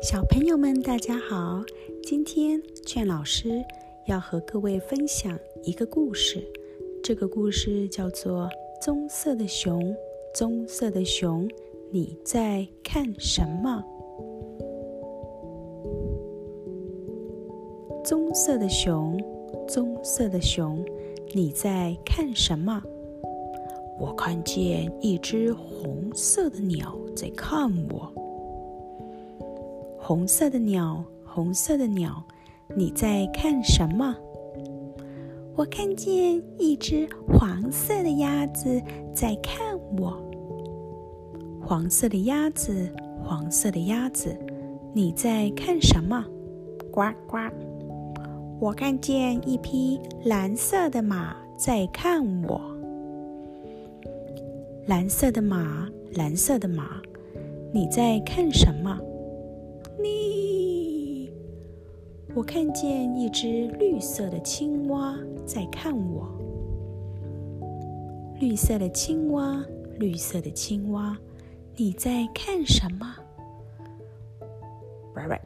小朋友们，大家好！今天劝老师要和各位分享一个故事。这个故事叫做《棕色的熊》。棕色的熊，你在看什么？棕色的熊，棕色的熊，你在看什么？我看见一只红色的鸟在看我。红色的鸟，红色的鸟，你在看什么？我看见一只黄色的鸭子在看我。黄色的鸭子，黄色的鸭子，你在看什么？呱呱！我看见一匹蓝色的马在看我。蓝色的马，蓝色的马，你在看什么？你，我看见一只绿色的青蛙在看我。绿色的青蛙，绿色的青蛙，你在看什么？喂喂，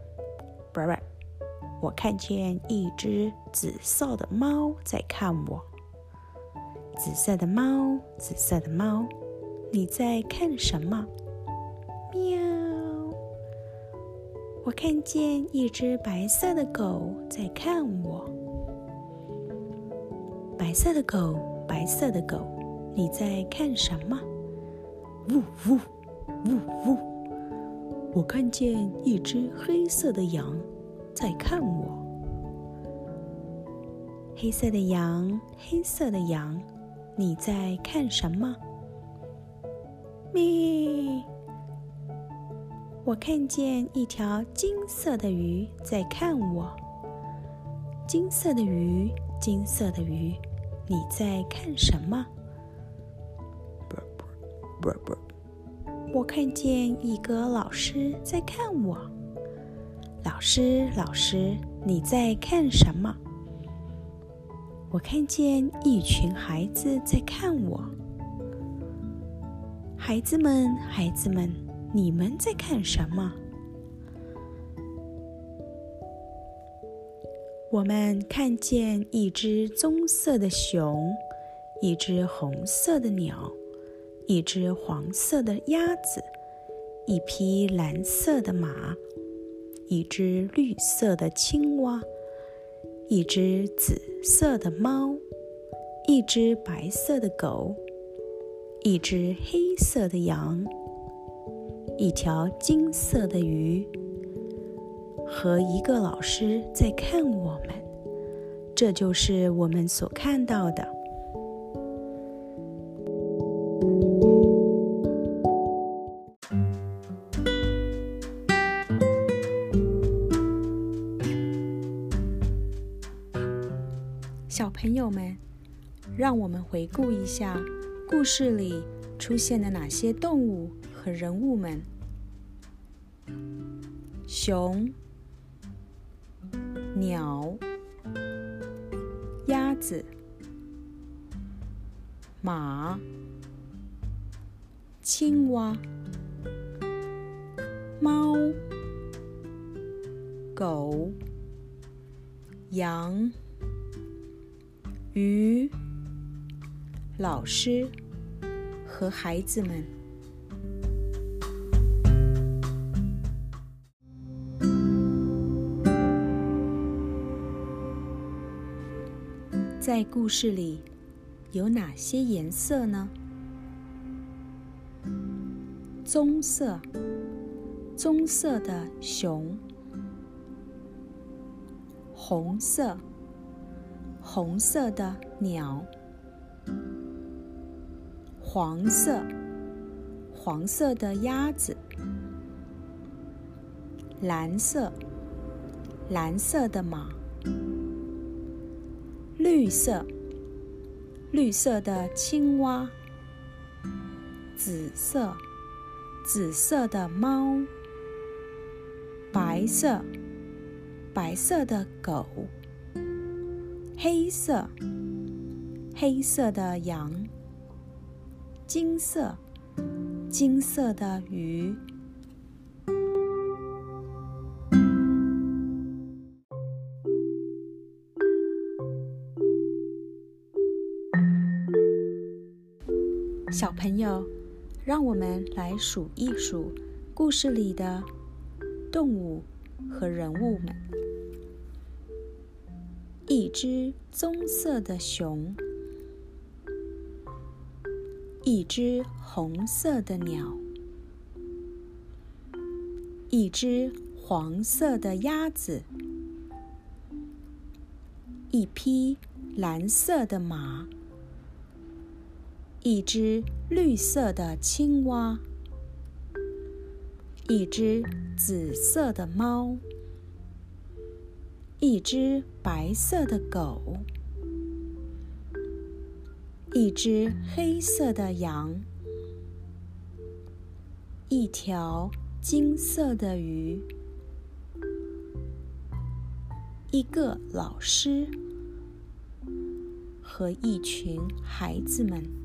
喂，我看见一只紫色的猫在看我。紫色的猫，紫色的猫，你在看什么？喵。我看见一只白色的狗在看我。白色的狗，白色的狗，你在看什么？呜呜呜呜！我看见一只黑色的羊在看我。黑色的羊，黑色的羊，你在看什么？咩。我看见一条金色的鱼在看我。金色的鱼，金色的鱼，你在看什么？我看见一个老师在看我。老师，老师，你在看什么？我看见一群孩子在看我。孩子们，孩子们。你们在看什么？我们看见一只棕色的熊，一只红色的鸟，一只黄色的鸭子，一匹蓝色的马，一只绿色的青蛙，一只紫色的猫，一只白色的狗，一只黑色的羊。一条金色的鱼和一个老师在看我们，这就是我们所看到的。小朋友们，让我们回顾一下故事里出现的哪些动物和人物们。熊、鸟、鸭子、马、青蛙、猫、狗、羊、鱼、老师和孩子们。在故事里有哪些颜色呢？棕色，棕色的熊；红色，红色的鸟；黄色，黄色的鸭子；蓝色，蓝色的马。绿色，绿色的青蛙；紫色，紫色的猫；白色，白色的狗；黑色，黑色的羊；金色，金色的鱼。小朋友，让我们来数一数故事里的动物和人物们。一只棕色的熊，一只红色的鸟，一只黄色的鸭子，一匹蓝色的马。一只绿色的青蛙，一只紫色的猫，一只白色的狗，一只黑色的羊，一条金色的鱼，一个老师。和一群孩子们。